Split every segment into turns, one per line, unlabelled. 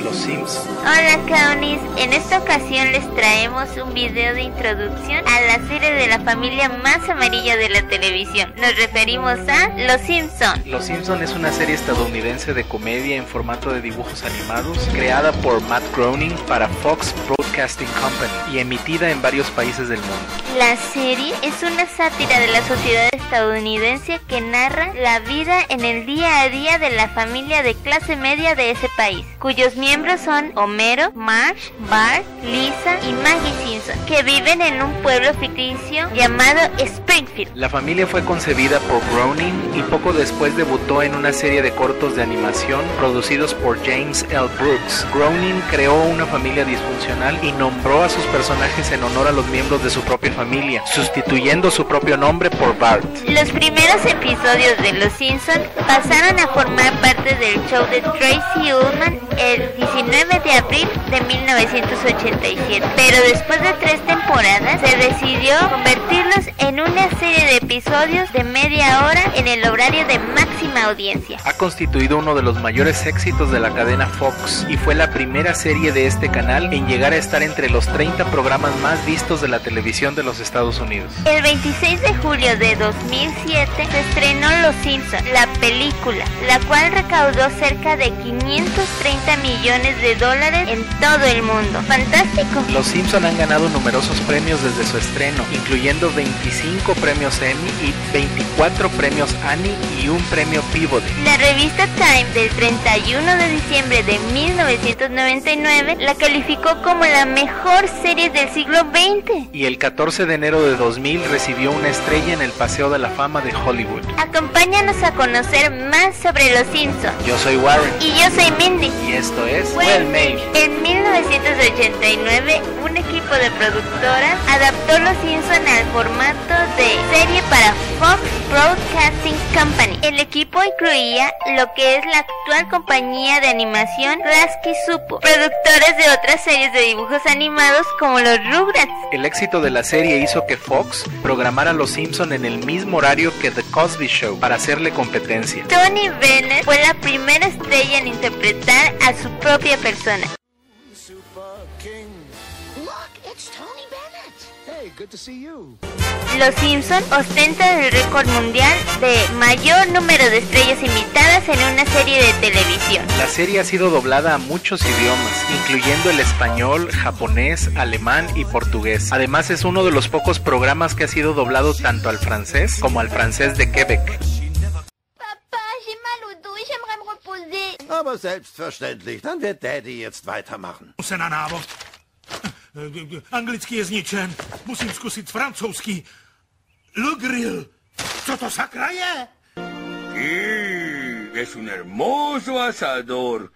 Los Simpsons.
Hola Caunis, en esta ocasión les traemos un video de introducción a la serie de la familia más amarilla de la televisión. Nos referimos a Los Simpsons.
Los Simpson es una serie estadounidense de comedia en formato de dibujos animados, creada por Matt Groening para Fox Broadcasting Company y emitida en varios países del mundo.
La serie es una sátira de la sociedad estadounidense que narra la vida en el día a día de la familia de clase media de ese país, cuyos miembros son Homero, Marge, Bart, Lisa y Maggie Simpson, que viven en un pueblo ficticio llamado.
La familia fue concebida por Groening y poco después debutó en una serie de cortos de animación producidos por James L. Brooks. Groening creó una familia disfuncional y nombró a sus personajes en honor a los miembros de su propia familia, sustituyendo su propio nombre por Bart.
Los primeros episodios de Los Simpson pasaron a formar parte del show de Tracy Ullman el 19 de abril de 1987, pero después de tres temporadas se decidió convertirlos en una serie de episodios de media hora en el horario de máxima audiencia.
Ha constituido uno de los mayores éxitos de la cadena Fox y fue la primera serie de este canal en llegar a estar entre los 30 programas más vistos de la televisión de los Estados Unidos.
El 26 de julio de 2007 se estrenó Los Simpson, la película, la cual recaudó cerca de 530 millones de dólares en todo el mundo. Fantástico.
Los Simpson han ganado numerosos premios desde su estreno, incluyendo 25 premios Emmy y 24 premios Annie y un premio Peabody.
La revista Time del 31 de diciembre de 1999 la calificó como la mejor serie del siglo XX.
Y el 14 de enero de 2000 recibió una estrella en el Paseo de la Fama de Hollywood.
Acompáñanos a conocer más sobre Los Simpsons.
Yo soy Warren.
Y yo soy Mindy.
Y esto es Well Made.
En 1989, un equipo de productoras adaptó Los Simpson al formato de serie para Fox Broadcasting Company. El equipo incluía lo que es la actual compañía de animación Lasky Supo, productores de otras series de dibujos animados como los Rugrats.
El éxito de la serie hizo que Fox programara Los Simpson en el mismo horario que The Cosby Show para hacerle competencia.
Tony Bennett fue la primera estrella en interpretar a su propia persona. Los Simpson ostentan el récord mundial de mayor número de estrellas invitadas en una serie de televisión.
La serie ha sido doblada a muchos idiomas, incluyendo el español, japonés, alemán y portugués. Además es uno de los pocos programas que ha sido doblado tanto al francés como al francés de Quebec.
Aber selbstverständlich, dann wird Daddy jetzt weitermachen.
Anglicky je zničen. Musím zkusit francouzský. Le Grill. Co to sakra je?
Sí, es un hermoso asador.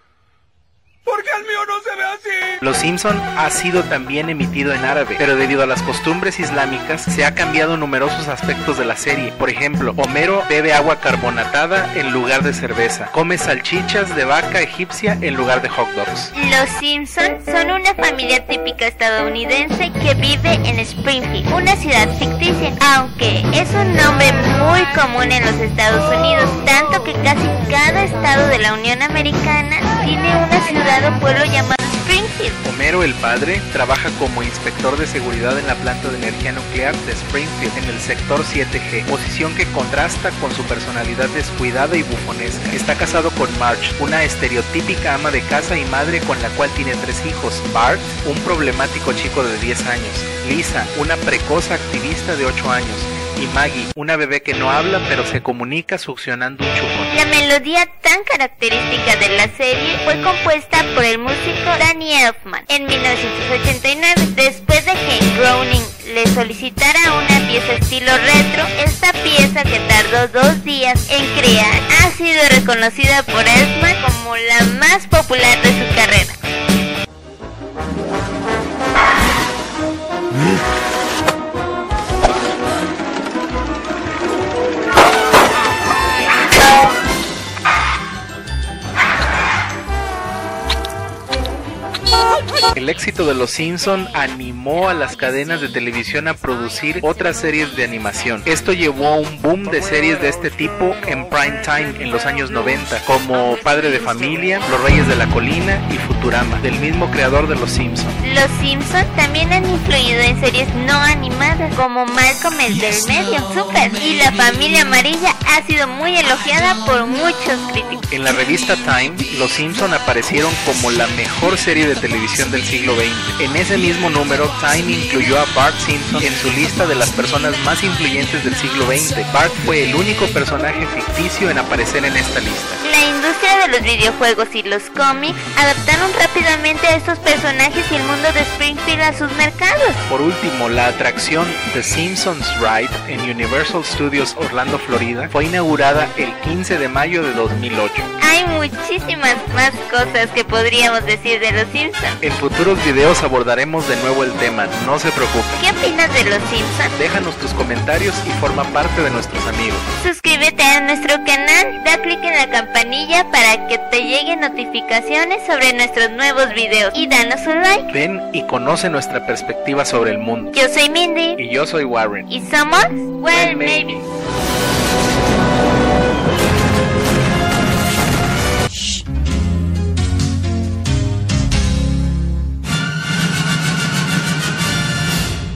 ¿Por qué el mío no se ve así?
Los Simpson ha sido también emitido en árabe, pero debido a las costumbres islámicas se ha cambiado numerosos aspectos de la serie. Por ejemplo, Homero bebe agua carbonatada en lugar de cerveza, come salchichas de vaca egipcia en lugar de hot dogs.
Los Simpson son una familia típica estadounidense que vive en Springfield, una ciudad ficticia, aunque es un nombre muy común en los Estados Unidos, tanto que casi cada estado de la Unión Americana tiene pueblo llamado Springfield.
Homero el padre trabaja como inspector de seguridad en la planta de energía nuclear de Springfield en el sector 7G, posición que contrasta con su personalidad descuidada y bufonesca. Está casado con Marge, una estereotípica ama de casa y madre con la cual tiene tres hijos. Bart, un problemático chico de 10 años. Lisa, una precoz activista de 8 años y Maggie, una bebé que no habla pero se comunica succionando un chupón.
La melodía tan característica de la serie fue compuesta por el músico Danny Elfman en 1989. Después de que Groening le solicitara una pieza estilo retro, esta pieza que tardó dos días en crear ha sido reconocida por Elfman como la más popular de su carrera.
El éxito de Los Simpson animó a las cadenas de televisión a producir otras series de animación. Esto llevó a un boom de series de este tipo en prime time en los años 90, como Padre de Familia, Los Reyes de la Colina y Futurama, del mismo creador de Los Simpson.
Los Simpson también han influido en series no animadas, como Malcolm el del medio, Super, y La Familia Amarilla ha sido muy elogiada por muchos críticos.
En la revista Time, Los Simpson aparecieron como la mejor serie de televisión del siglo XX. En ese mismo número, Time incluyó a Bart Simpson en su lista de las personas más influyentes del siglo XX. Bart fue el único personaje ficticio en aparecer en esta lista.
La industria de los videojuegos y los cómics adaptaron rápidamente a estos personajes y el mundo de Springfield a sus mercados.
Por último, la atracción The Simpsons Ride en Universal Studios Orlando, Florida, fue inaugurada el 15 de mayo de 2008.
Hay muchísimas más cosas que podríamos decir de los Simpsons.
En futuros videos abordaremos de nuevo el tema, no se preocupen.
¿Qué opinas de los Simpsons?
Déjanos tus comentarios y forma parte de nuestros amigos.
Suscríbete a nuestro canal, da clic en la campanilla para que te lleguen notificaciones sobre nuestros nuevos videos y danos un like.
Ven y conoce nuestra perspectiva sobre el mundo.
Yo soy Mindy
Y yo soy Warren.
y somos Well Maybe.